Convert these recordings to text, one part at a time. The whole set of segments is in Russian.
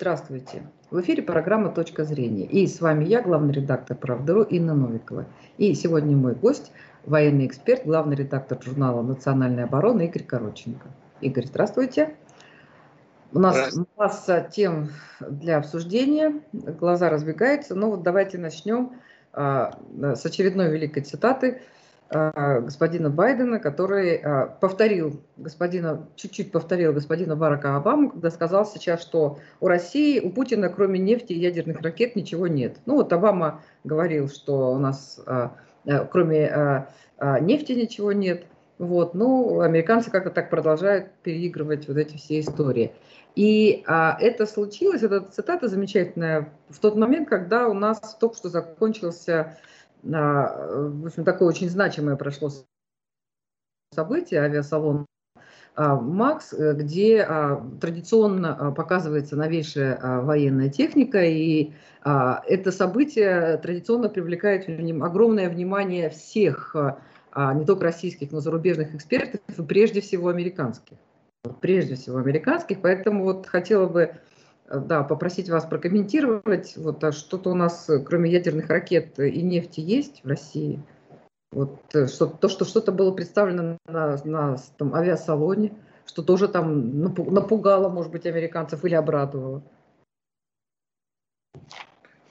Здравствуйте. В эфире программа «Точка зрения». И с вами я, главный редактор «Правдыру» Инна Новикова. И сегодня мой гость, военный эксперт, главный редактор журнала «Национальная оборона» Игорь Короченко. Игорь, здравствуйте. У нас масса тем для обсуждения, глаза разбегаются, но вот давайте начнем а, с очередной великой цитаты – господина Байдена, который а, повторил господина, чуть-чуть повторил господина Барака Обаму, когда сказал сейчас, что у России, у Путина, кроме нефти и ядерных ракет, ничего нет. Ну вот Обама говорил, что у нас а, кроме нефти ничего нет. Вот, ну, американцы как-то так продолжают переигрывать вот эти все истории. И а, это случилось, эта цитата замечательная, в тот момент, когда у нас только что закончился в общем, такое очень значимое прошло событие, авиасалон а, Макс, э, где а, традиционно а, показывается новейшая военная техника, и это событие традиционно привлекает огромное внимание всех, не только российских, но и зарубежных экспертов, и прежде всего американских. Прежде всего американских, поэтому вот хотела бы да, попросить вас прокомментировать, вот а что-то у нас, э, кроме ядерных ракет и нефти, есть в России? Вот э, что, то, что что-то было представлено на, на там, авиасалоне, что тоже там напугало, может быть, американцев или обрадовало.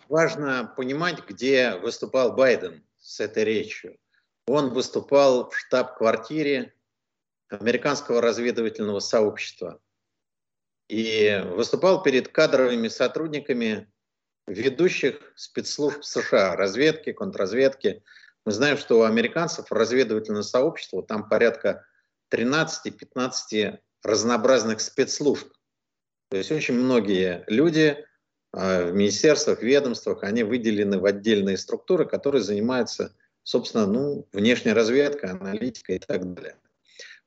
Важно понимать, где выступал Байден с этой речью. Он выступал в штаб-квартире американского разведывательного сообщества – и выступал перед кадровыми сотрудниками ведущих спецслужб США, разведки, контрразведки. Мы знаем, что у американцев разведывательное сообщество, там порядка 13-15 разнообразных спецслужб. То есть очень многие люди а, в министерствах, ведомствах, они выделены в отдельные структуры, которые занимаются, собственно, ну, внешней разведкой, аналитикой и так далее.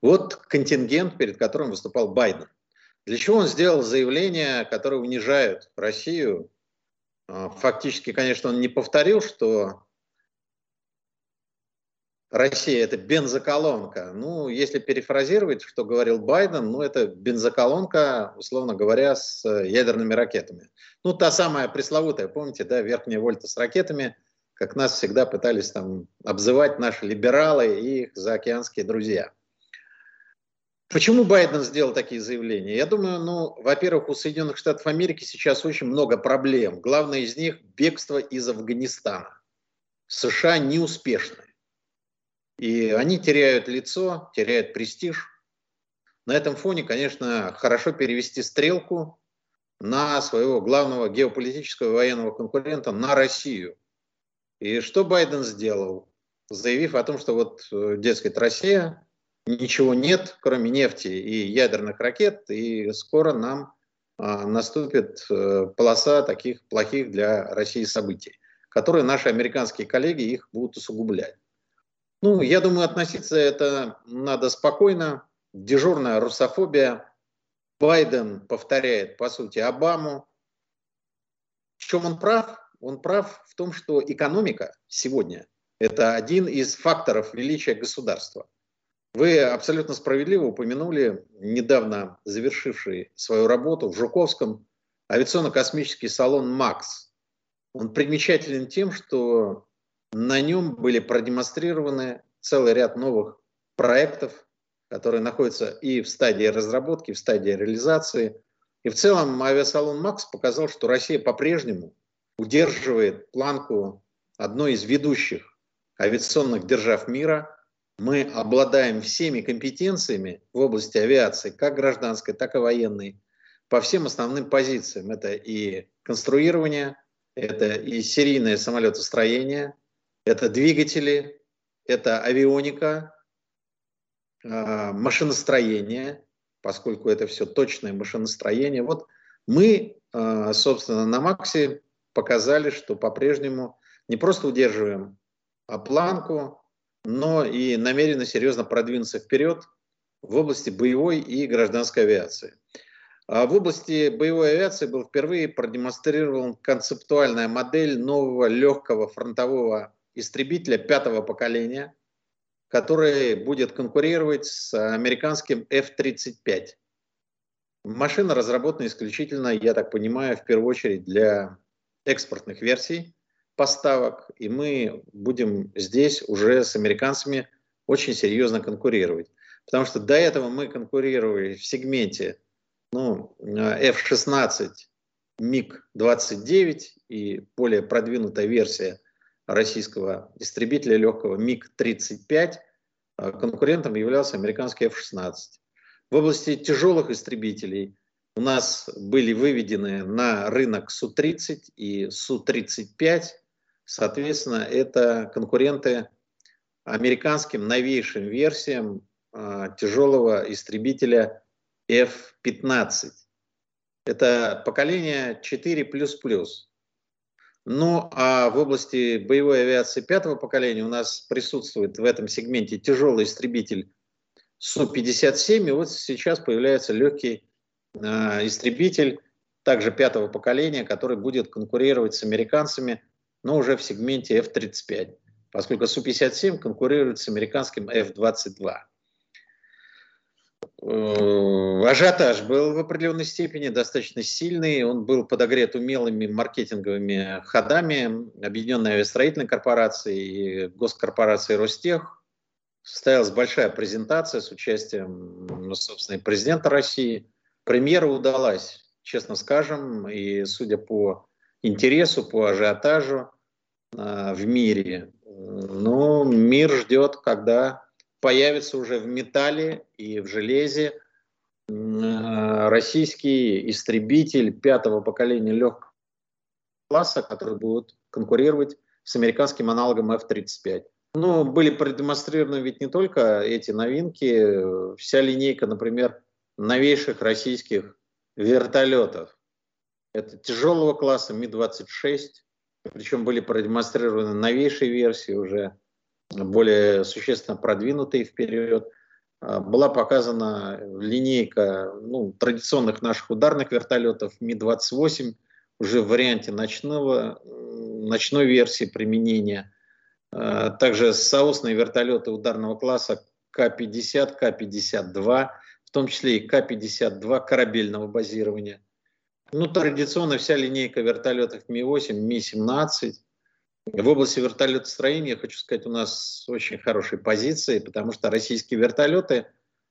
Вот контингент, перед которым выступал Байден. Для чего он сделал заявление, которое унижает Россию? А, фактически, конечно, он не повторил, что Россия – это бензоколонка. Ну, если перефразировать, что говорил Байден, ну, это бензоколонка, условно говоря, с ядерными ракетами. Ну, та самая пресловутая, помните, да, верхняя вольта с ракетами, как нас всегда пытались там обзывать наши либералы и их заокеанские друзья – Почему Байден сделал такие заявления? Я думаю, ну, во-первых, у Соединенных Штатов Америки сейчас очень много проблем. Главное из них – бегство из Афганистана. США неуспешны. И они теряют лицо, теряют престиж. На этом фоне, конечно, хорошо перевести стрелку на своего главного геополитического военного конкурента, на Россию. И что Байден сделал? Заявив о том, что вот, э, дескать, Россия ничего нет, кроме нефти и ядерных ракет, и скоро нам а, наступит а, полоса таких плохих для России событий, которые наши американские коллеги их будут усугублять. Ну, я думаю, относиться это надо спокойно. Дежурная русофобия. Байден повторяет, по сути, Обаму. В чем он прав? Он прав в том, что экономика сегодня – это один из факторов величия государства – вы абсолютно справедливо упомянули недавно завершивший свою работу в Жуковском авиационно-космический салон «Макс». Он примечателен тем, что на нем были продемонстрированы целый ряд новых проектов, которые находятся и в стадии разработки, и в стадии реализации. И в целом авиасалон «Макс» показал, что Россия по-прежнему удерживает планку одной из ведущих авиационных держав мира – мы обладаем всеми компетенциями в области авиации, как гражданской, так и военной, по всем основным позициям. Это и конструирование, это и серийное самолетостроение, это двигатели, это авионика, а, машиностроение, поскольку это все точное машиностроение. Вот мы, а, собственно, на Максе показали, что по-прежнему не просто удерживаем а планку, но и намерены серьезно продвинуться вперед в области боевой и гражданской авиации. А в области боевой авиации был впервые продемонстрирован концептуальная модель нового легкого фронтового истребителя пятого поколения, который будет конкурировать с американским F-35. Машина разработана исключительно, я так понимаю, в первую очередь для экспортных версий поставок, и мы будем здесь уже с американцами очень серьезно конкурировать. Потому что до этого мы конкурировали в сегменте ну, F-16, МиГ-29 и более продвинутая версия российского истребителя легкого МиГ-35. А конкурентом являлся американский F-16. В области тяжелых истребителей у нас были выведены на рынок Су-30 и Су-35. Соответственно, это конкуренты американским новейшим версиям э, тяжелого истребителя F-15. Это поколение 4++. Ну, а в области боевой авиации пятого поколения у нас присутствует в этом сегменте тяжелый истребитель Су-57, и вот сейчас появляется легкий э, истребитель также пятого поколения, который будет конкурировать с американцами, но уже в сегменте F-35 поскольку Су-57 конкурирует с американским F-22. Э, ажиотаж был в определенной степени достаточно сильный. Он был подогрет умелыми маркетинговыми ходами Объединенной авиастроительной корпорации и госкорпорации Ростех. Состоялась большая презентация с участием, ну, собственно, президента России. Премьера удалась, честно скажем, и судя по интересу, по ажиотажу э, в мире, ну, мир ждет, когда появится уже в металле и в железе российский истребитель пятого поколения легкого класса, который будет конкурировать с американским аналогом F-35. Ну, были продемонстрированы ведь не только эти новинки, вся линейка, например, новейших российских вертолетов. Это тяжелого класса Ми-26, причем были продемонстрированы новейшие версии, уже более существенно продвинутые вперед. А, была показана линейка ну, традиционных наших ударных вертолетов Ми-28 уже в варианте ночного, ночной версии применения. А, также соусные вертолеты ударного класса К-50, К-52, в том числе и К-52 корабельного базирования – ну, традиционно вся линейка вертолетов Ми-8, Ми-17. В области вертолетостроения, хочу сказать, у нас очень хорошие позиции, потому что российские вертолеты,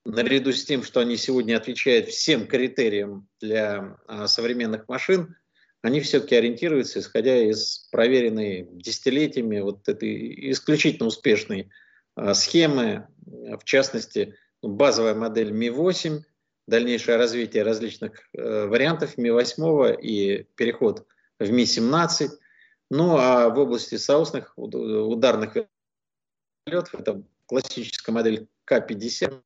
наряду с тем, что они сегодня отвечают всем критериям для а, современных машин, они все-таки ориентируются, исходя из проверенной десятилетиями вот этой исключительно успешной а, схемы, в частности, базовая модель Ми-8 – дальнейшее развитие различных э, вариантов Ми-8 и переход в Ми-17. Ну а в области соусных ударных вертолетов это классическая модель К-50,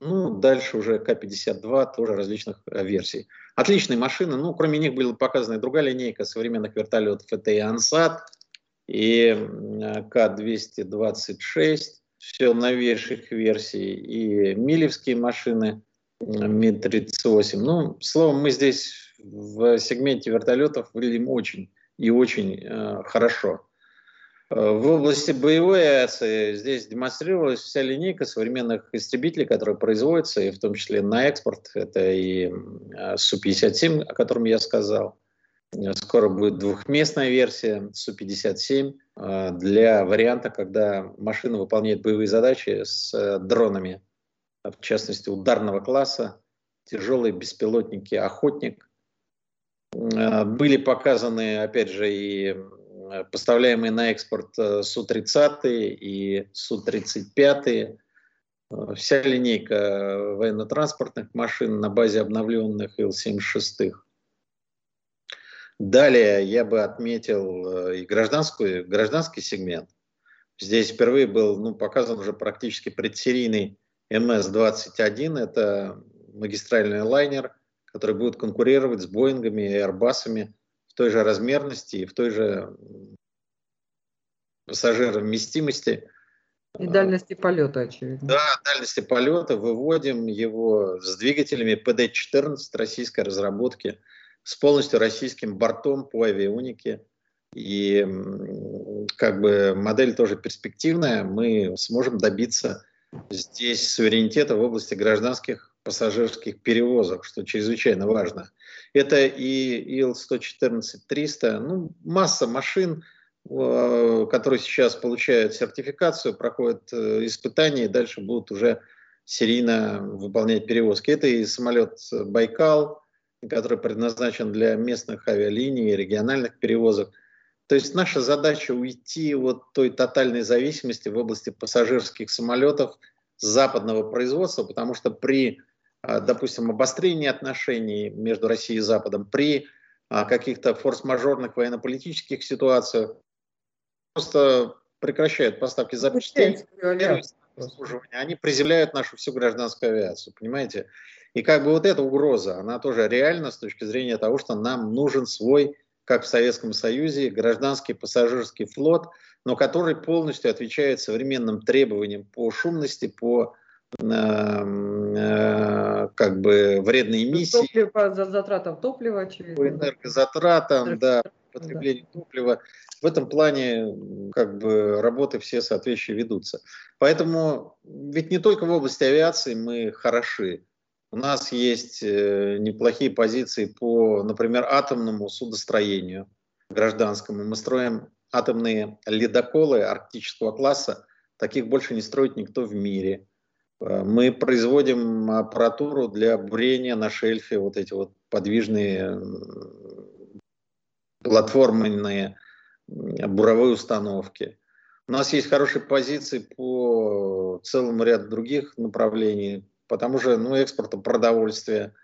ну, дальше уже К-52, тоже различных э, версий. Отличные машины, ну, кроме них была показана и другая линейка современных вертолетов. Это и Ансат, и э, К-226, все новейших версий, и милевские машины – Ми-38. Ну, словом, мы здесь в сегменте вертолетов выглядим очень и очень э, хорошо. Э, в области боевой авиации здесь демонстрировалась вся линейка современных истребителей, которые производятся, и в том числе на экспорт. Это и э, Су-57, о котором я сказал. Скоро будет двухместная версия Су-57 э, для варианта, когда машина выполняет боевые задачи с дронами в частности ударного класса, тяжелые беспилотники «Охотник». Э, были показаны, опять же, и поставляемые на экспорт э, Су-30 и Су-35. Э, вся линейка военно-транспортных машин на базе обновленных Ил-76. Далее я бы отметил и гражданскую, гражданский сегмент. Здесь впервые был ну, показан уже практически предсерийный МС-21 – это магистральный лайнер, который будет конкурировать с Боингами и Airbus'ами в той же размерности и в той же пассажировместимости. И дальности полета, очевидно. Да, дальности полета. Выводим его с двигателями PD-14 российской разработки, с полностью российским бортом по авионике. И как бы модель тоже перспективная. Мы сможем добиться здесь суверенитета в области гражданских пассажирских перевозок, что чрезвычайно важно. Это и ИЛ-114-300, ну, масса машин, э, которые сейчас получают сертификацию, проходят э, испытания и дальше будут уже серийно выполнять перевозки. Это и самолет «Байкал», который предназначен для местных авиалиний, региональных перевозок. То есть наша задача уйти от той тотальной зависимости в области пассажирских самолетов западного производства, потому что при, а, допустим, обострении отношений между Россией и Западом, при а, каких-то форс-мажорных военно-политических ситуациях просто прекращают поставки запчастей, они приземляют нашу всю гражданскую авиацию, понимаете? И как бы вот эта угроза, она тоже реальна с точки зрения того, что нам нужен свой, как в Советском Союзе, гражданский пассажирский флот, но который полностью отвечает современным требованиям по шумности, по э, э, как бы вредной эмиссии. Топливо, по затратам топлива, очевидно. По энергозатратам, да, потребление да. топлива. В этом плане как бы работы все соответствующие ведутся. Поэтому ведь не только в области авиации мы хороши. У нас есть э, неплохие позиции по, например, атомному судостроению гражданскому. Мы строим атомные ледоколы арктического класса. Таких больше не строит никто в мире. Э, мы производим аппаратуру для бурения на шельфе, вот эти вот подвижные платформенные буровые установки. У нас есть хорошие позиции по целому ряду других направлений по тому же ну, экспорту продовольствия,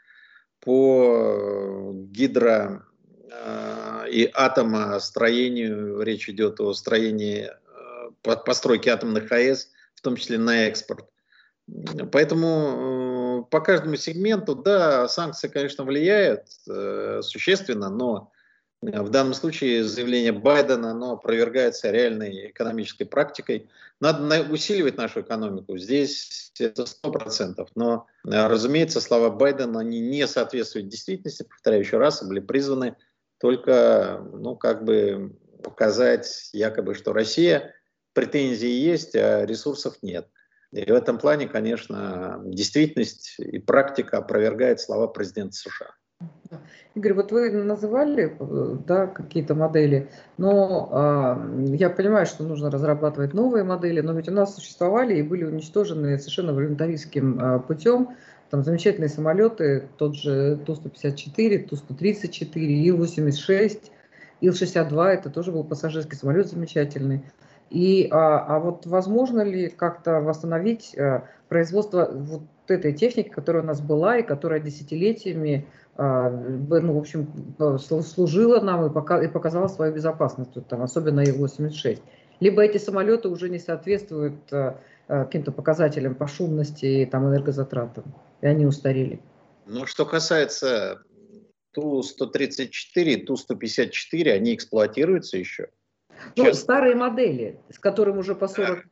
по гидро э, и атомостроению, речь идет о строении, э, постройке атомных АЭС, в том числе на экспорт. Поэтому э, по каждому сегменту, да, санкции, конечно, влияют э, существенно, но в данном случае заявление Байдена оно опровергается реальной экономической практикой. Надо усиливать нашу экономику. Здесь это сто процентов. Но, разумеется, слова Байдена они не соответствуют действительности. Повторяю еще раз, были призваны только, ну, как бы показать якобы, что Россия претензии есть, а ресурсов нет. И в этом плане, конечно, действительность и практика опровергает слова президента США. Игорь, вот вы называли да, какие-то модели, но э, я понимаю, что нужно разрабатывать новые модели, но ведь у нас существовали и были уничтожены совершенно волюнтаристским э, путем там замечательные самолеты, тот же Ту-154, Ту-134, Ил-86, Ил-62, это тоже был пассажирский самолет замечательный. И, а, а вот возможно ли как-то восстановить а, производство вот этой техники, которая у нас была и которая десятилетиями а, ну, в общем, служила нам и, пока, и показала свою безопасность, там, особенно Ил-86. Либо эти самолеты уже не соответствуют а, а, каким-то показателям по шумности и там, энергозатратам, и они устарели. Ну, что касается Ту-134, Ту-154, они эксплуатируются еще. Ну, старые модели, с которым уже по 40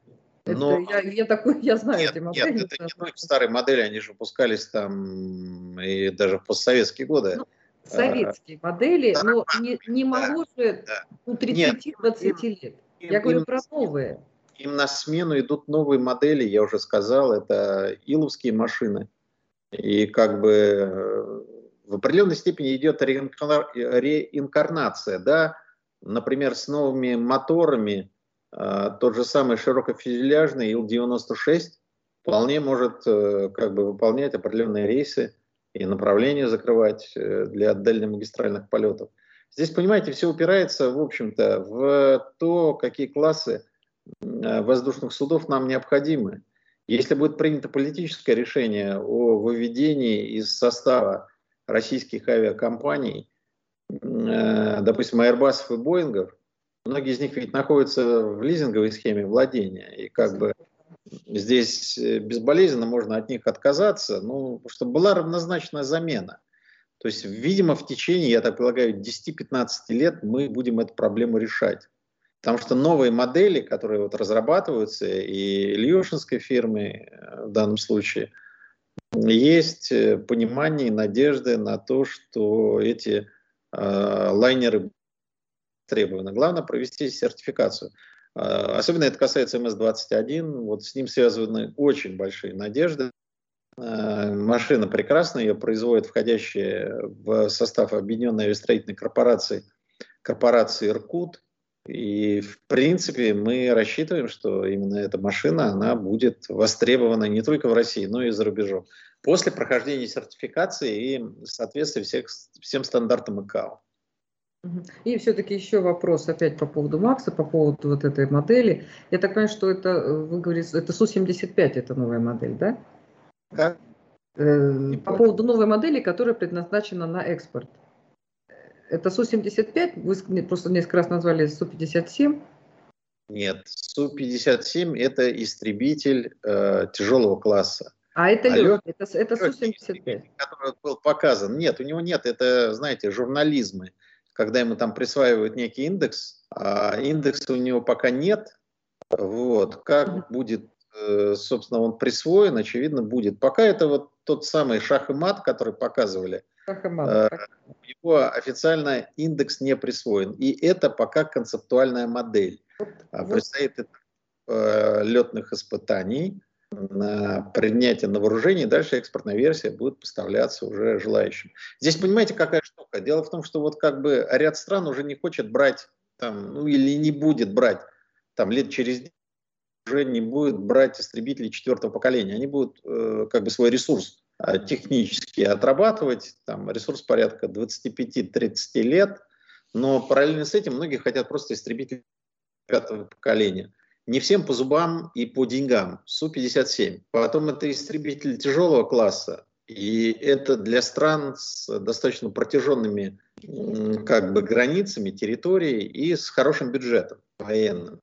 но... я, я, такой, я знаю нет, эти модели. Нет, это не только старые модели, они же выпускались там и даже в постсоветские годы. Ну, советские а, модели, да, но не, не моложе да, ну, 30-20 лет. Им, я говорю им, про новые. Им на смену идут новые модели, я уже сказал, это иловские машины. И как бы э, в определенной степени идет реинкарнация, да, например, с новыми моторами, а, тот же самый широкофюзеляжный Ил-96 вполне может э, как бы выполнять определенные рейсы и направления закрывать э, для дальнемагистральных полетов. Здесь, понимаете, все упирается, в общем-то, в то, какие классы э, воздушных судов нам необходимы. Если будет принято политическое решение о выведении из состава российских авиакомпаний, допустим, Airbus и Боингов, Многие из них ведь находятся в лизинговой схеме владения, и как бы здесь э, безболезненно можно от них отказаться, ну, чтобы была равнозначная замена. То есть, видимо, в течение, я так полагаю, 10-15 лет мы будем эту проблему решать. Потому что новые модели, которые вот разрабатываются, и Ильюшинской фирмы э, в данном случае, есть э, понимание и надежды на то, что эти э, лайнеры требовано. Главное провести сертификацию. А, особенно это касается МС-21. Вот с ним связаны очень большие надежды. Э, машина прекрасная, ее производит входящая в состав Объединенной авиастроительной корпорации, корпорации «Иркут». И, в принципе, мы рассчитываем, что именно эта машина, она будет востребована не только в России, но и за рубежом. После прохождения сертификации и соответствия всех, всем стандартам ИКАО. И все-таки еще вопрос опять по поводу Макса, по поводу вот этой модели. Я так понимаю, что это, вы говорите, это Су-75, это новая модель, да? Как? Э, по поводу новой модели, которая предназначена на экспорт. Это Су-75, вы просто несколько раз назвали Су-57. Нет, Су-57 это истребитель э, тяжелого класса. А это а лед, это, это Су-75. Который был показан. Нет, у него нет, это, знаете, журнализмы. Когда ему там присваивают некий индекс, а индекса у него пока нет. Вот, как будет, э, собственно, он присвоен, очевидно, будет. Пока это вот тот самый шах и мат, который показывали – Э, его официально индекс не присвоен. И это пока концептуальная модель. А предстоит э, летных испытаний на принятие на вооружение, дальше экспортная версия будет поставляться уже желающим. Здесь понимаете, какая штука? Дело в том, что вот как бы ряд стран уже не хочет брать, там, ну или не будет брать, там лет через уже не будет брать истребители четвертого поколения. Они будут э, как бы свой ресурс Э, технически отрабатывать, там ресурс порядка 25-30 лет, но параллельно с этим многие хотят просто истребителей пятого поколения. Не всем по зубам и по деньгам. Су-57. Потом это истребитель тяжелого класса. И это для стран с достаточно протяженными как бы, границами, территорией и с хорошим бюджетом военным.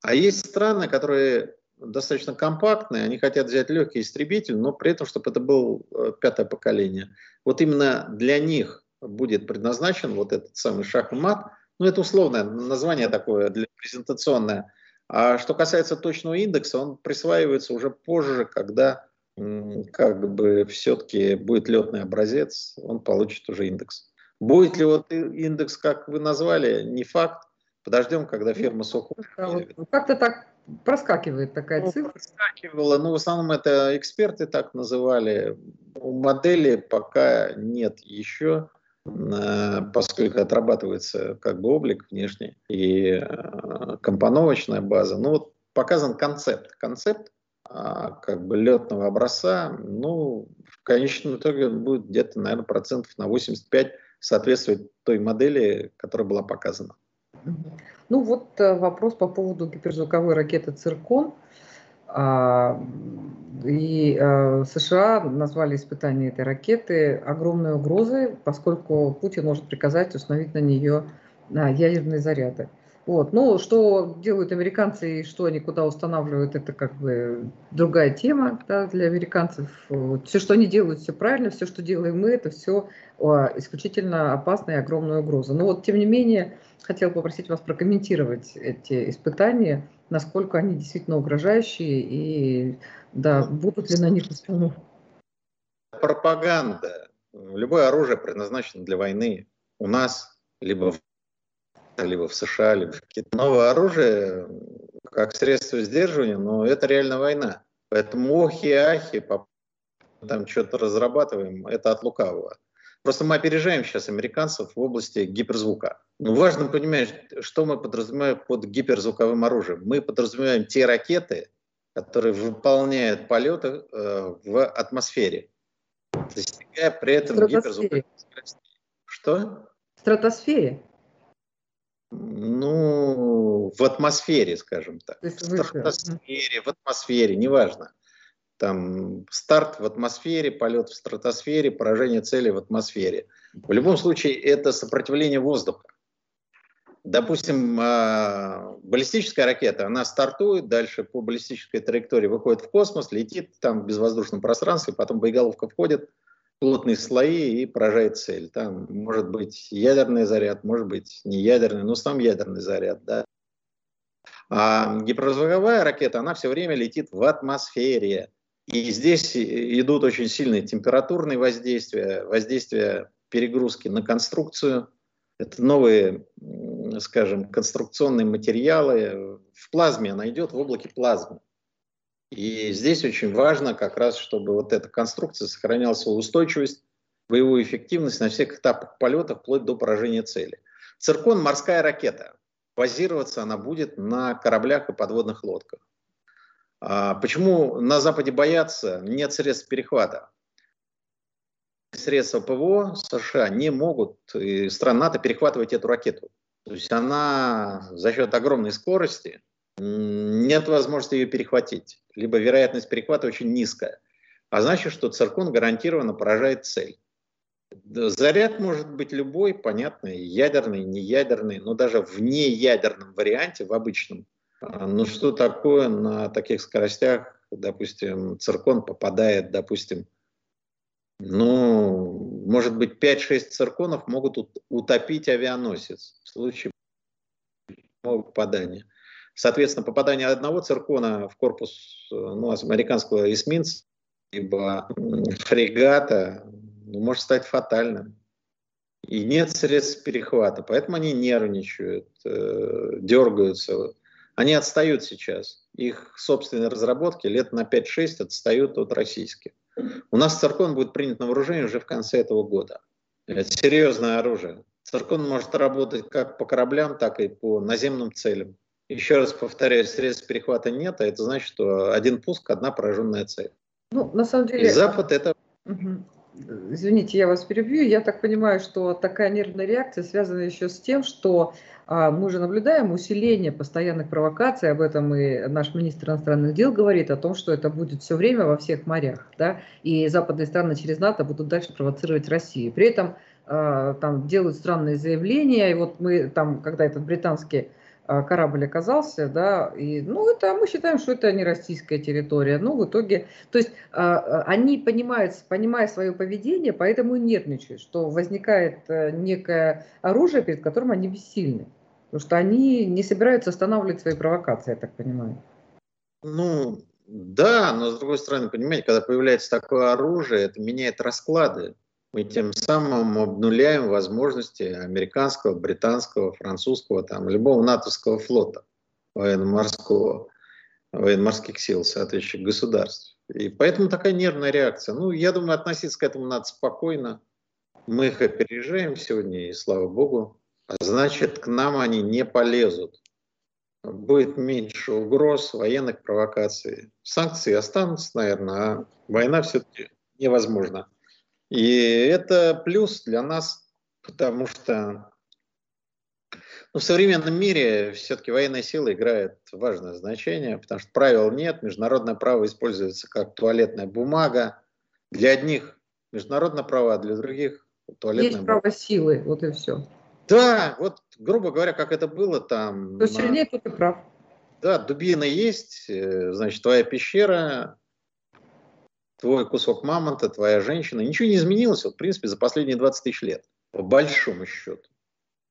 А есть страны, которые достаточно компактные, они хотят взять легкий истребитель, но при этом, чтобы это был э, пятое поколение. Вот именно для них будет предназначен вот этот самый шахмат. Ну, это условное название такое для презентационное. А что касается точного индекса, он присваивается уже позже, когда как бы все-таки будет летный образец, он получит уже индекс. Будет ли вот индекс, как вы назвали, не факт. Подождем, когда фирма Сокол. Как-то так проскакивает такая ну, цифра. Проскакивала, но в основном это эксперты так называли. У модели пока нет еще, поскольку отрабатывается как бы облик внешний и э, компоновочная база. Ну вот показан концепт. Концепт а, как бы летного образца, ну, в конечном итоге будет где-то, наверное, процентов на 85 соответствовать той модели, которая была показана. Ну вот э, вопрос по поводу гиперзвуковой ракеты «Циркон». А, и э, США назвали испытание этой ракеты огромной угрозой, поскольку Путин может приказать установить на нее ядерные заряды. Вот. Ну, что делают американцы и что они куда устанавливают, это как бы другая тема да, для американцев. Вот. Все, что они делают, все правильно, все, что делаем мы, это все исключительно опасная и огромная угроза. Но вот, тем не менее, хотел попросить вас прокомментировать эти испытания, насколько они действительно угрожающие и да, будут ли на них установки. Пропаганда. Любое оружие предназначено для войны у нас, либо в либо в США, либо Китае. Новое оружие как средство сдерживания, но это реально война. Поэтому охи и ахи, там что-то разрабатываем, это от лукавого. Просто мы опережаем сейчас американцев в области гиперзвука. Но важно понимать, что мы подразумеваем под гиперзвуковым оружием. Мы подразумеваем те ракеты, которые выполняют полеты э, в атмосфере, достигая при этом гиперзвуковой скорости. Что? В стратосфере. Ну, в атмосфере, скажем так. В стратосфере, в атмосфере, неважно. Там старт в атмосфере, полет в стратосфере, поражение цели в атмосфере. В любом случае, это сопротивление воздуха. Допустим, а, баллистическая ракета, она стартует, дальше по баллистической траектории выходит в космос, летит там в безвоздушном пространстве, потом боеголовка входит – плотные слои и поражает цель. Там может быть ядерный заряд, может быть не ядерный, но сам ядерный заряд. Да? А гиперзвуковая ракета, она все время летит в атмосфере. И здесь идут очень сильные температурные воздействия, воздействия перегрузки на конструкцию. Это новые, скажем, конструкционные материалы. В плазме она идет, в облаке плазмы. И здесь очень важно как раз, чтобы вот эта конструкция сохраняла свою устойчивость, боевую эффективность на всех этапах полета, вплоть до поражения цели. Циркон – морская ракета. Базироваться она будет на кораблях и подводных лодках. А почему на Западе боятся? Нет средств перехвата. Средства ПВО США не могут, и стран НАТО, перехватывать эту ракету. То есть она за счет огромной скорости, нет возможности ее перехватить. Либо вероятность перехвата очень низкая. А значит, что циркон гарантированно поражает цель. Заряд может быть любой, понятный, ядерный, неядерный, но даже в неядерном варианте, в обычном, а, ну что такое на таких скоростях, допустим, циркон попадает, допустим, ну, может быть, 5-6 цирконов могут утопить авианосец в случае попадания. Соответственно, попадание одного циркона в корпус ну, американского эсминца либо фрегата ну, может стать фатальным. И нет средств перехвата, поэтому они нервничают, э, дергаются. Они отстают сейчас. Их собственные разработки лет на 5-6 отстают от российских. У нас циркон будет принят на вооружение уже в конце этого года. Это серьезное оружие. Циркон может работать как по кораблям, так и по наземным целям. Еще раз повторяю, средств перехвата нет, а это значит, что один пуск, одна пораженная цель. Ну, на самом деле... И Запад это... Угу. Извините, я вас перебью. Я так понимаю, что такая нервная реакция связана еще с тем, что а, мы же наблюдаем усиление постоянных провокаций, об этом и наш министр иностранных дел говорит, о том, что это будет все время во всех морях, да, и западные страны через НАТО будут дальше провоцировать Россию. При этом а, там делают странные заявления, и вот мы там, когда этот британский корабль оказался, да, и, ну, это, мы считаем, что это не российская территория, но в итоге, то есть а, а, они понимают, понимая свое поведение, поэтому и нервничают, что возникает э, некое оружие, перед которым они бессильны, потому что они не собираются останавливать свои провокации, я так понимаю. Ну, да, но с другой стороны, понимаете, когда появляется такое оружие, это меняет расклады мы тем самым обнуляем возможности американского, британского, французского, там, любого натовского флота военно-морского, военно-морских сил соответствующих государств. И поэтому такая нервная реакция. Ну, я думаю, относиться к этому надо спокойно. Мы их опережаем сегодня, и слава богу. А значит, к нам они не полезут. Будет меньше угроз, военных провокаций. Санкции останутся, наверное, а война все-таки невозможна. И это плюс для нас, потому что ну, в современном мире все-таки военная сила играет важное значение, потому что правил нет, международное право используется как туалетная бумага. Для одних международное право, а для других туалетная Есть бумага. право силы, вот и все. Да, вот, грубо говоря, как это было там. То сильнее, тот и прав. Да, дубина есть, э, значит, твоя пещера, твой кусок мамонта, твоя женщина. Ничего не изменилось, вот, в принципе, за последние 20 тысяч лет, по большому счету.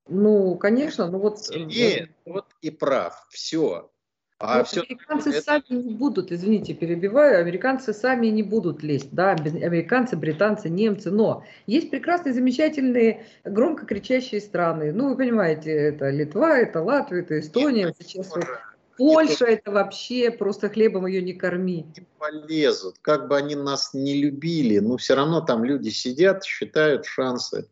Ну, конечно, ну вот... Нет, вот и прав, все. А Но все американцы это... сами не будут, извините, перебиваю, американцы сами не будут лезть, да, американцы, британцы, немцы, но есть прекрасные, замечательные, громко кричащие страны. Ну, вы понимаете, это Литва, это Латвия, это Эстония. Нет, сейчас вот Польша это вообще просто хлебом ее не корми. Не полезут, как бы они нас не любили, но все равно там люди сидят, считают шансы,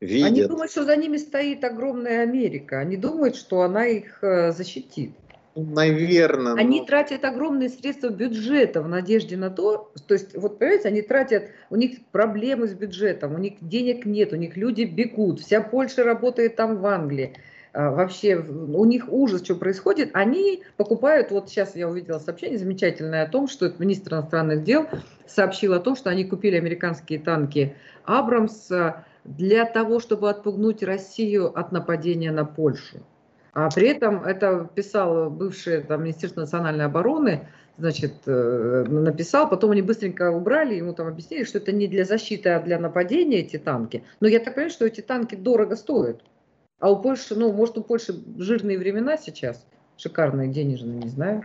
видят. Они думают, что за ними стоит огромная Америка, они думают, что она их э, защитит. Ну, Наверное. Они но... тратят огромные средства бюджета в надежде на то, то есть, вот понимаете, они тратят, у них проблемы с бюджетом, у них денег нет, у них люди бегут, вся Польша работает там в Англии. А, вообще у них ужас, что происходит, они покупают, вот сейчас я увидела сообщение замечательное о том, что это министр иностранных дел сообщил о том, что они купили американские танки Абрамс для того, чтобы отпугнуть Россию от нападения на Польшу. А при этом это писал бывший там, Министерство национальной обороны, значит, э, написал, потом они быстренько убрали, ему там объяснили, что это не для защиты, а для нападения эти танки. Но я так понимаю, что эти танки дорого стоят. А у Польши, ну, может, у Польши жирные времена сейчас, шикарные, денежные, не знаю.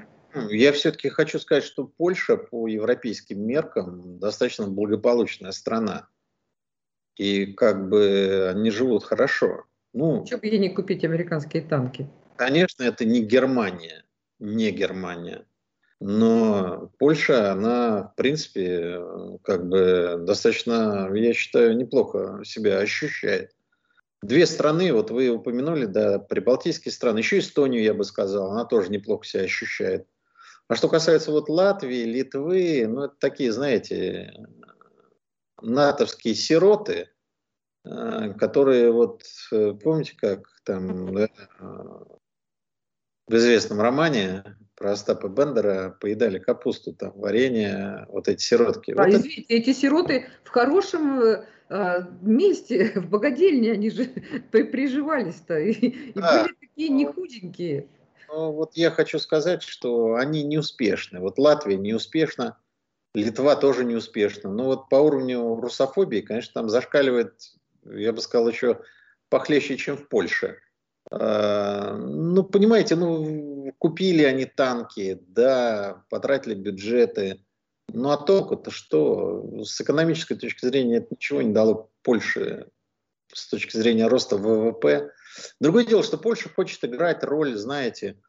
Я все-таки хочу сказать, что Польша по европейским меркам достаточно благополучная страна. И как бы они живут хорошо. Ну, Чего бы ей не купить американские танки? Конечно, это не Германия. Не Германия. Но Польша, она, в принципе, как бы достаточно, я считаю, неплохо себя ощущает. Две страны, вот вы упомянули, да, прибалтийские страны, еще Эстонию, я бы сказал, она тоже неплохо себя ощущает. А что касается вот Латвии, Литвы, ну, это такие, знаете, натовские сироты, э, которые вот, э, помните, как там да, в известном романе про Остапа Бендера поедали капусту, там, варенье, вот эти сиротки. А, вот извините, это... эти сироты в хорошем э, месте, в богадельне, они же приживались-то, и, и были такие не худенькие. Ну, вот я хочу сказать, что они неуспешны. Вот Латвия неуспешна, Литва тоже неуспешна. Но вот по уровню русофобии, конечно, там зашкаливает, я бы сказал, еще похлеще, чем в Польше. А, ну, понимаете, ну, купили они танки, да, потратили бюджеты. Ну, а толку-то что? С экономической точки зрения это ничего не дало Польше с точки зрения роста ВВП. Другое дело, что Польша хочет играть роль, знаете,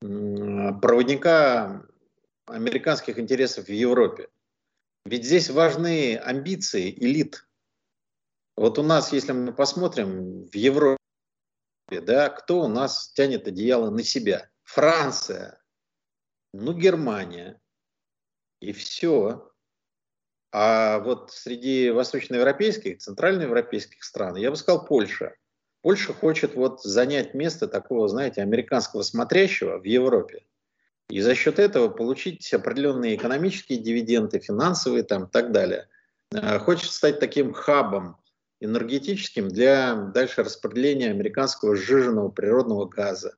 проводника американских интересов в Европе. Ведь здесь важны амбиции элит. Вот у нас, если мы посмотрим в Европе, да, кто у нас тянет одеяло на себя? Франция, ну Германия, и все. А вот среди восточноевропейских, центральноевропейских стран, я бы сказал, Польша. Польша хочет вот занять место такого, знаете, американского смотрящего в Европе. И за счет этого получить определенные экономические дивиденды, финансовые там и так далее. А, хочет стать таким хабом энергетическим для дальше распределения американского сжиженного природного газа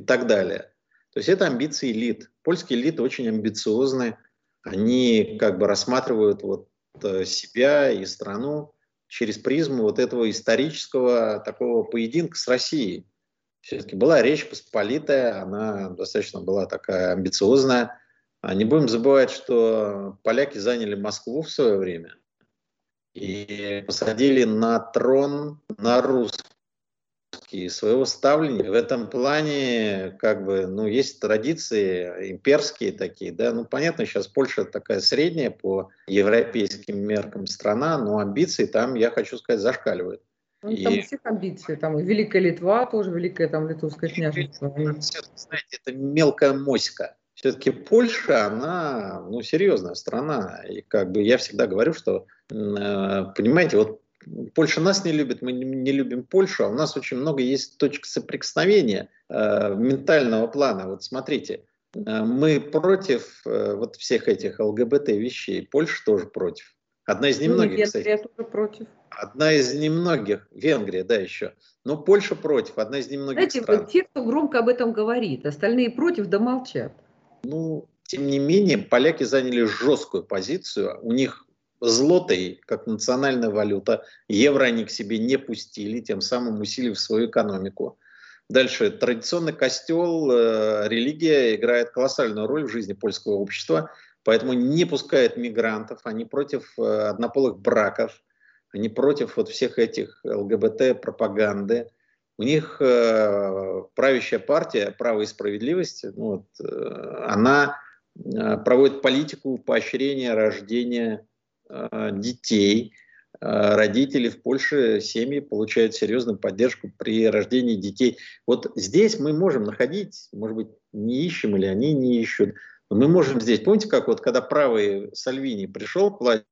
и так далее. То есть это амбиции элит. Польские элиты очень амбициозны. Они как бы рассматривают вот э, себя и страну через призму вот этого исторического такого поединка с Россией. Все-таки была речь посполитая, она достаточно была такая амбициозная. А не будем забывать, что поляки заняли Москву в свое время и посадили на трон на русский своего ставления. В этом плане, как бы, ну, есть традиции имперские такие, да, ну, понятно, сейчас Польша такая средняя по европейским меркам страна, но амбиции там, я хочу сказать, зашкаливают. Ну, и... Там у всех амбиции, там и Великая Литва тоже, Великая там Литовское княжество. Знаете, это мелкая моська. Все-таки Польша, она, ну, серьезная страна. И как бы я всегда говорю, что, э, понимаете, вот Польша нас не любит, мы не любим Польшу, а у нас очень много есть точек соприкосновения э, ментального плана. Вот смотрите, э, мы против э, вот всех этих ЛГБТ вещей, Польша тоже против. Одна из ну, немногих, ну, Венгрия кстати. тоже против. Одна из немногих, Венгрия, да, еще. Но Польша против, одна из немногих Знаете, стран. те, кто громко об этом говорит, остальные против, да молчат. Ну, тем не менее, поляки заняли жесткую позицию. У них злотой, как национальная валюта, евро они к себе не пустили, тем самым усилив свою экономику. Дальше, традиционный костел, э, религия играет колоссальную роль в жизни польского общества, поэтому не пускают мигрантов, они против э, однополых браков, они против вот всех этих ЛГБТ-пропаганды. У них э, правящая партия «Право и справедливость», ну, вот, э, она э, проводит политику поощрения рождения детей. Э, родители в Польше, семьи получают серьезную поддержку при рождении детей. Вот здесь мы можем находить, может быть, не ищем или они не ищут, но мы можем здесь, помните, как вот когда правый Сальвини пришел к власти,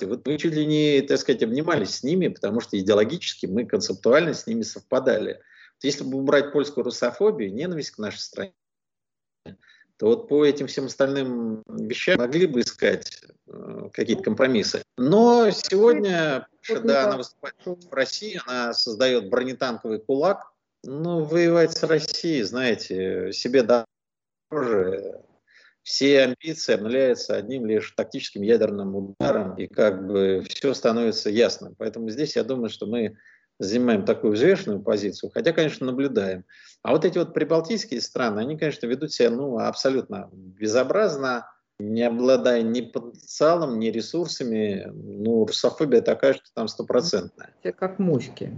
вот мы чуть ли не, так сказать, обнимались с ними, потому что идеологически мы концептуально с ними совпадали. Если бы убрать польскую русофобию, ненависть к нашей стране, то вот по этим всем остальным вещам могли бы искать э, какие-то компромиссы. Но сегодня, когда она выступает в России, она создает бронетанковый кулак. Ну, воевать с Россией, знаете, себе дороже. Все амбиции обнуляются одним лишь тактическим ядерным ударом, и как бы все становится ясным. Поэтому здесь я думаю, что мы занимаем такую взвешенную позицию, хотя, конечно, наблюдаем. А вот эти вот прибалтийские страны, они, конечно, ведут себя ну, абсолютно безобразно, не обладая ни потенциалом, ни ресурсами. Ну, русофобия такая, что там стопроцентная. Все как мушки.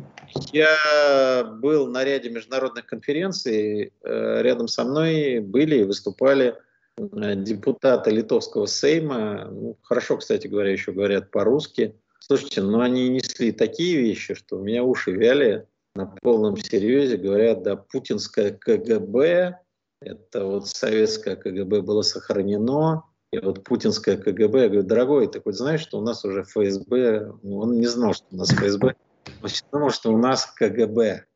Я был на ряде международных конференций, э, рядом со мной были и выступали депутаты литовского сейма, ну, хорошо, кстати говоря, еще говорят по-русски. Слушайте, ну они несли такие вещи, что у меня уши вяли на полном серьезе. Говорят, да, путинское КГБ, это вот советское КГБ было сохранено, и вот путинское КГБ, я говорю, дорогой, ты хоть знаешь, что у нас уже ФСБ, ну, он не знал, что у нас ФСБ, он думал, что у нас КГБ.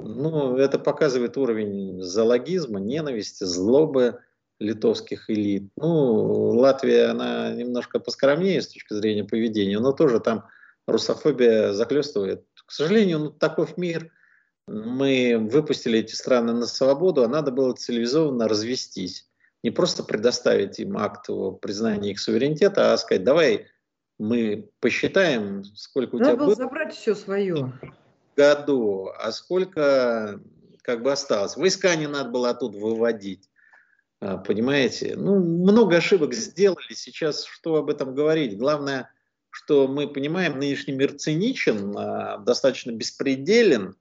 Ну, это показывает уровень зоологизма, ненависти, злобы литовских элит. Ну, Латвия, она немножко поскромнее с точки зрения поведения, но тоже там русофобия захлестывает. К сожалению, ну, таков мир. Мы выпустили эти страны на свободу, а надо было цивилизованно развестись. Не просто предоставить им акт о признании их суверенитета, а сказать, давай мы посчитаем, сколько у надо тебя было. забрать все свое году, а сколько как бы осталось. Войска не надо было оттуда выводить. А, понимаете? Ну, много ошибок сделали. Сейчас что об этом говорить? Главное, что мы понимаем, нынешний мир циничен, а, достаточно беспределен.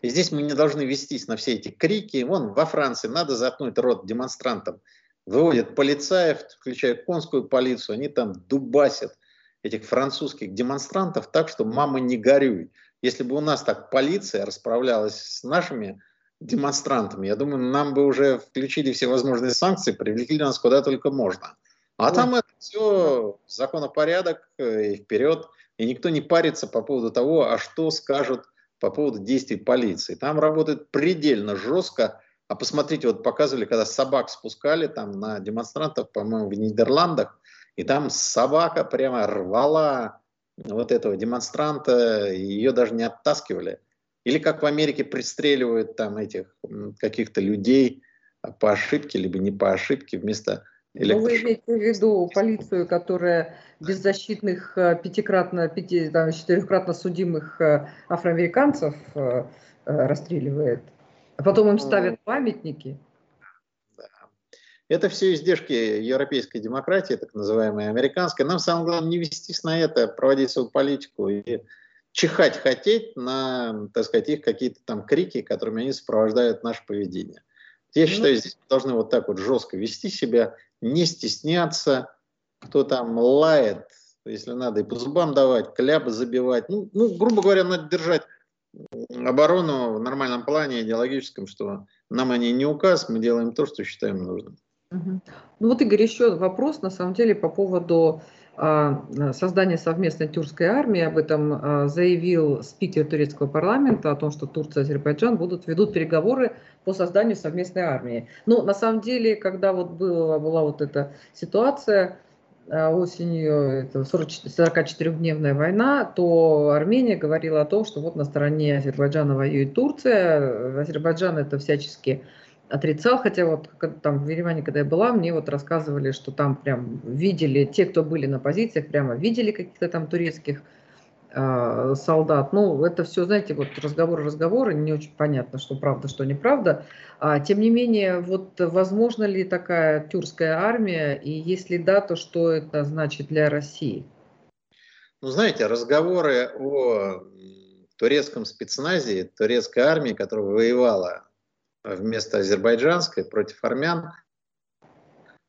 И здесь мы не должны вестись на все эти крики. Вон во Франции надо заткнуть рот демонстрантам. Выводят полицаев, включая конскую полицию, они там дубасят этих французских демонстрантов так, что мама не горюй. Если бы у нас так полиция расправлялась с нашими демонстрантами, я думаю, нам бы уже включили все возможные санкции, привлекли нас куда только можно. А там это все законопорядок э, и вперед, и никто не парится по поводу того, а что скажут по поводу действий полиции. Там работает предельно жестко. А посмотрите, вот показывали, когда собак спускали там на демонстрантов, по-моему, в Нидерландах, и там собака прямо рвала вот этого демонстранта, ее даже не оттаскивали. Или как в Америке пристреливают там этих каких-то людей по ошибке, либо не по ошибке вместо электрошокера. Ну, вы имеете в виду полицию, которая беззащитных э, пятикратно, пяти, там, четырехкратно судимых э, афроамериканцев э, расстреливает, а потом им ну, ставят памятники? Это все издержки европейской демократии, так называемой американской. Нам самое главное не вестись на это, проводить свою политику и чихать хотеть на, так сказать, их какие-то там крики, которыми они сопровождают наше поведение. Я ну, считаю, здесь мы должны вот так вот жестко вести себя, не стесняться, кто там лает, если надо, и по зубам давать, кляпы забивать. Ну, ну, грубо говоря, надо держать оборону в нормальном плане идеологическом, что нам они не указ, мы делаем то, что считаем нужным. Ну вот, Игорь, еще вопрос, на самом деле, по поводу а, создания совместной тюркской армии. Об этом а, заявил спикер турецкого парламента, о том, что Турция и Азербайджан будут, ведут переговоры по созданию совместной армии. Но на самом деле, когда вот была, была вот эта ситуация, а, осенью, это 44-дневная война, то Армения говорила о том, что вот на стороне Азербайджана воюет Турция, Азербайджан это всячески отрицал, хотя вот там в Ереване, когда я была, мне вот рассказывали, что там прям видели, те, кто были на позициях, прямо видели каких-то там турецких э, солдат. Ну, это все, знаете, вот разговоры, разговоры, не очень понятно, что правда, что неправда. А, тем не менее, вот возможно ли такая тюркская армия, и если да, то что это значит для России? Ну, знаете, разговоры о турецком спецназе, турецкой армии, которая воевала вместо азербайджанской против армян,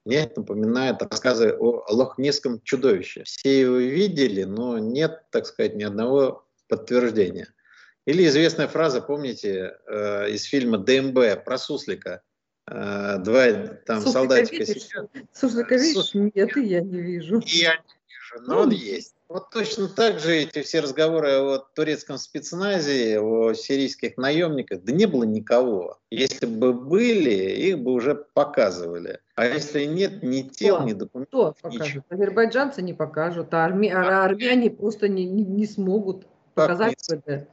мне это напоминает рассказы о лохнесском чудовище. Все его видели, но нет, так сказать, ни одного подтверждения. Или известная фраза, помните, э, из фильма ДМБ про суслика. Э, два там суслика солдатика. Видишь? Суслика видишь? Сус... Нет, и я не вижу. Я не вижу, но он есть. Вот точно так же эти все разговоры о турецком спецназе, о сирийских наемниках, да не было никого. Если бы были, их бы уже показывали. А если нет ни тел, ни документов, Кто? Ничего. Азербайджанцы не покажут, а, арми... а армяне просто не, не, не смогут показать это.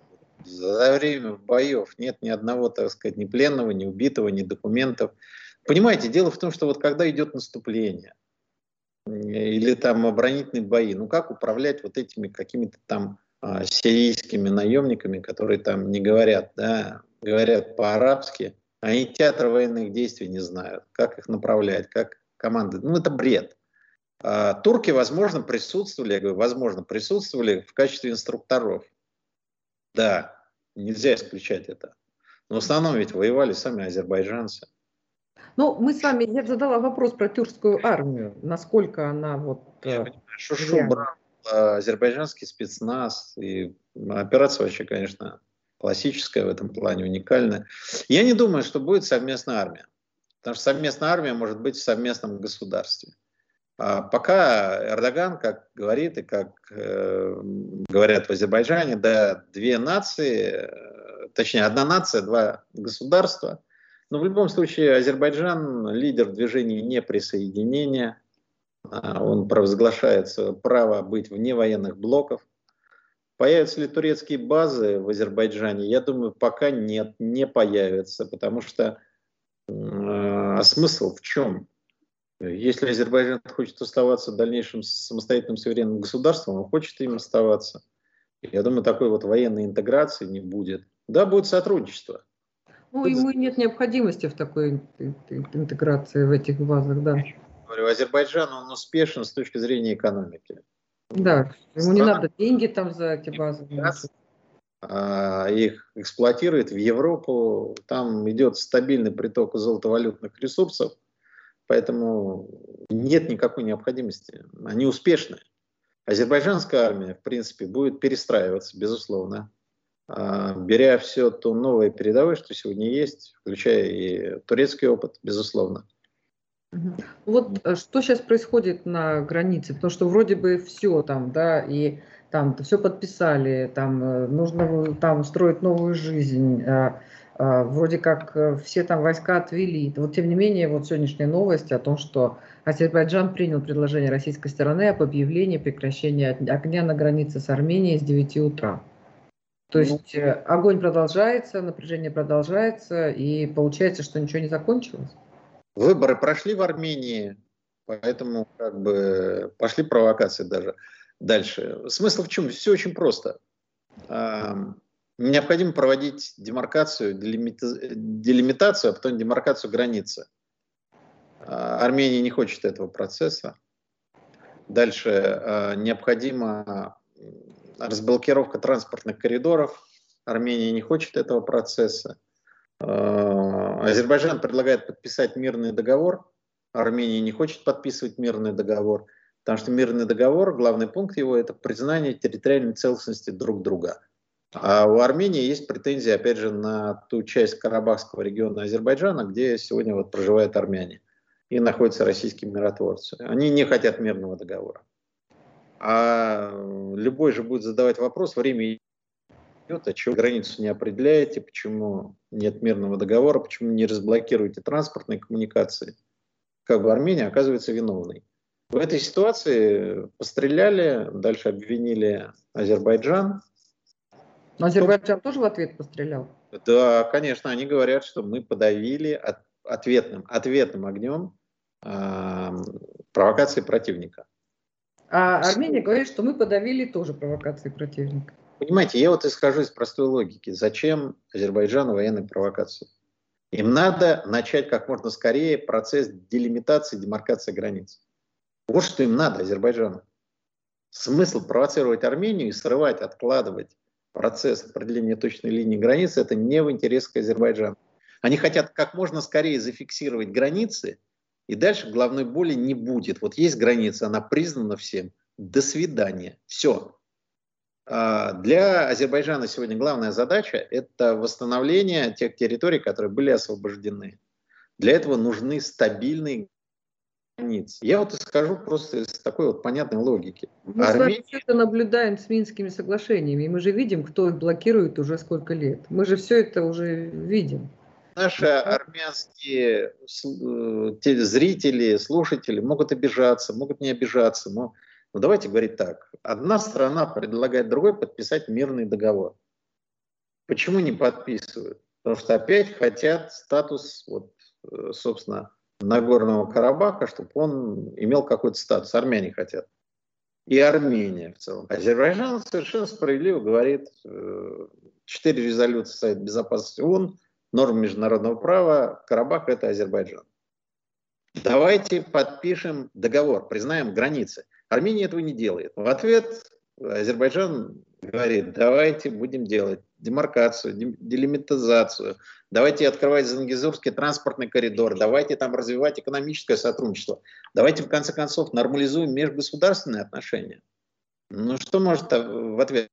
За время боев нет ни одного, так сказать, ни пленного, ни убитого, ни документов. Понимаете, дело в том, что вот когда идет наступление, или там оборонительные бои. Ну как управлять вот этими какими-то там а, сирийскими наемниками, которые там не говорят, да, говорят по-арабски, они театр военных действий не знают, как их направлять, как команды. Ну это бред. А, турки, возможно, присутствовали, я говорю, возможно, присутствовали в качестве инструкторов. Да, нельзя исключать это. Но в основном ведь воевали сами азербайджанцы. Ну, мы с вами, я задала вопрос про тюркскую армию, насколько она вот... Я э, понимаю, Шушу брал азербайджанский спецназ, и операция вообще, конечно, классическая в этом плане, уникальная. Я не думаю, что будет совместная армия, потому что совместная армия может быть в совместном государстве. А пока Эрдоган, как говорит и как э, говорят в Азербайджане, да, две нации, э, точнее, одна нация, два государства. Но в любом случае Азербайджан лидер движения неприсоединения. А он провозглашает право быть вне военных блоков. Появятся ли турецкие базы в Азербайджане? Я думаю, пока нет, не появятся, потому что а смысл в чем? Если Азербайджан хочет оставаться дальнейшим самостоятельным суверенным государством, он хочет им оставаться. Я думаю, такой вот военной интеграции не будет. Да, будет сотрудничество. Ну, ему нет необходимости в такой интеграции в этих базах, да. Говорю, Азербайджан, он успешен с точки зрения экономики. Да, ему Страна, не надо деньги там за эти базы. А, их эксплуатирует в Европу, там идет стабильный приток золотовалютных ресурсов, Поэтому нет никакой необходимости. Они успешны. Азербайджанская армия, в принципе, будет перестраиваться, безусловно, беря все то новое передовое, что сегодня есть, включая и турецкий опыт, безусловно. Вот э, что сейчас происходит на границе, потому что вроде бы все там, да, и там все подписали, там э, нужно там строить новую жизнь, а, а, вроде как э, все там войска отвели. Вот тем не менее, вот сегодняшняя новость о том, что Азербайджан принял предложение российской стороны об объявлении прекращения огня на границе с Арменией с 9 утра. То ну. есть э, огонь продолжается, напряжение продолжается, и получается, что ничего не закончилось? Выборы прошли в Армении, поэтому как бы пошли провокации даже дальше. Смысл в чем? Все очень просто необходимо проводить демаркацию, делимитацию, а потом демаркацию границы. А, Армения не хочет этого процесса. Дальше а, необходима разблокировка транспортных коридоров. Армения не хочет этого процесса. А, Азербайджан предлагает подписать мирный договор. Армения не хочет подписывать мирный договор, потому что мирный договор, главный пункт его, это признание территориальной целостности друг друга. А у Армении есть претензии, опять же, на ту часть Карабахского региона Азербайджана, где сегодня вот проживают армяне и находятся российские миротворцы. Они не хотят мирного договора. А любой же будет задавать вопрос, время идет, а чего границу не определяете, почему нет мирного договора, почему не разблокируете транспортные коммуникации. Как бы Армения оказывается виновной. В этой ситуации постреляли, дальше обвинили Азербайджан, но Азербайджан тоже в ответ пострелял? Да, конечно, они говорят, что мы подавили от, ответным, ответным огнем э, провокации противника. А Армения говорит, что мы подавили тоже провокации противника. Понимаете, я вот исхожу из простой логики. Зачем Азербайджану военной провокации? Им надо начать как можно скорее процесс делимитации, демаркации границ. Вот что им надо Азербайджану. Смысл провоцировать Армению и срывать, откладывать процесс определения точной линии границы, это не в интересах Азербайджана. Они хотят как можно скорее зафиксировать границы, и дальше головной боли не будет. Вот есть граница, она признана всем. До свидания. Все. А, для Азербайджана сегодня главная задача – это восстановление тех территорий, которые были освобождены. Для этого нужны стабильные границ. Я вот исхожу просто из такой вот понятной логики. Мы Армения... все это наблюдаем с Минскими соглашениями, и мы же видим, кто их блокирует уже сколько лет. Мы же все это уже видим. Наши армянские э, зрители, слушатели могут обижаться, могут не обижаться, но ну, давайте говорить так. Одна страна предлагает другой подписать мирный договор. Почему не подписывают? Потому что опять хотят статус, вот, э, собственно, Нагорного Карабаха, чтобы он имел какой-то статус. Армяне хотят. И Армения в целом. Азербайджан совершенно справедливо говорит, э, четыре резолюции Совета Безопасности ООН, нормы международного права, Карабах – это Азербайджан. Давайте подпишем договор, признаем границы. Армения этого не делает. В ответ Азербайджан говорит, давайте будем делать демаркацию, делимитизацию, давайте открывать Зангизурский транспортный коридор, давайте там развивать экономическое сотрудничество, давайте в конце концов нормализуем межгосударственные отношения. Ну что может в ответ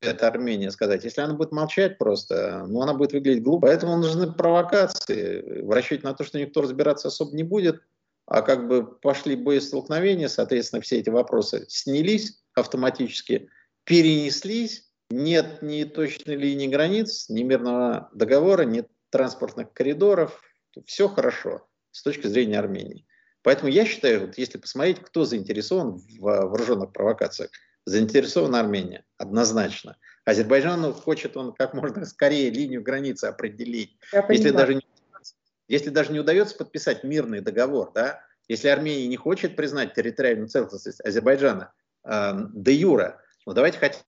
это Армения сказать? Если она будет молчать просто, ну она будет выглядеть глупо. Поэтому нужны провокации, в расчете на то, что никто разбираться особо не будет, а как бы пошли боестолкновения, соответственно, все эти вопросы снялись автоматически, перенеслись, нет ни точной линии границ, ни мирного договора, ни транспортных коридоров, все хорошо с точки зрения Армении. Поэтому я считаю, вот если посмотреть, кто заинтересован в вооруженных провокациях, заинтересована Армения, однозначно. Азербайджан хочет он как можно скорее линию границы определить. Если даже, не, если даже не удается подписать мирный договор, да, если Армения не хочет признать территориальную целостность Азербайджана э, де юра, ну давайте хотя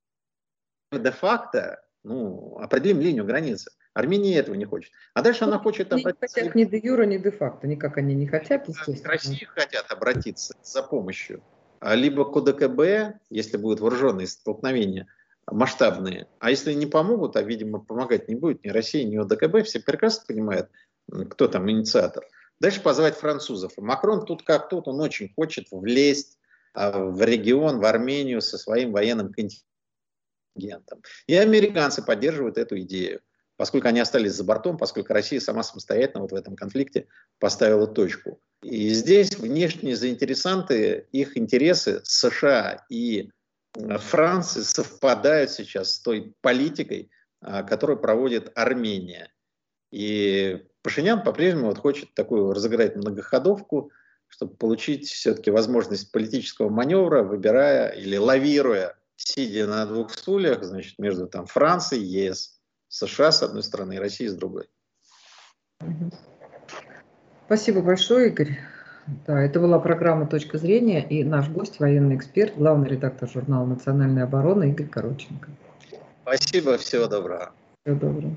бы де-факто ну, определим линию границы. Армения этого не хочет. А дальше она хочет они обратиться... Не хотят ни де юра, ни де факто. Никак они не хотят, естественно. К России хотят обратиться за помощью. А либо к ОДКБ, если будут вооруженные столкновения масштабные. А если не помогут, а, видимо, помогать не будет ни Россия, ни ОДКБ, все прекрасно понимают, кто там инициатор. Дальше позвать французов. Макрон тут как тут, он очень хочет влезть а, в регион, в Армению со своим военным контингентом. И американцы поддерживают эту идею поскольку они остались за бортом, поскольку Россия сама самостоятельно вот в этом конфликте поставила точку. И здесь внешние заинтересанты, их интересы США и э, Франции совпадают сейчас с той политикой, а, которую проводит Армения. И Пашинян по-прежнему вот хочет такую разыграть многоходовку, чтобы получить все-таки возможность политического маневра, выбирая или лавируя, сидя на двух стульях, значит, между там Францией, ЕС США с одной стороны и Россия с другой. Спасибо большое, Игорь. Да, это была программа «Точка зрения» и наш гость, военный эксперт, главный редактор журнала «Национальная оборона» Игорь Короченко. Спасибо, всего доброго. Всего доброго.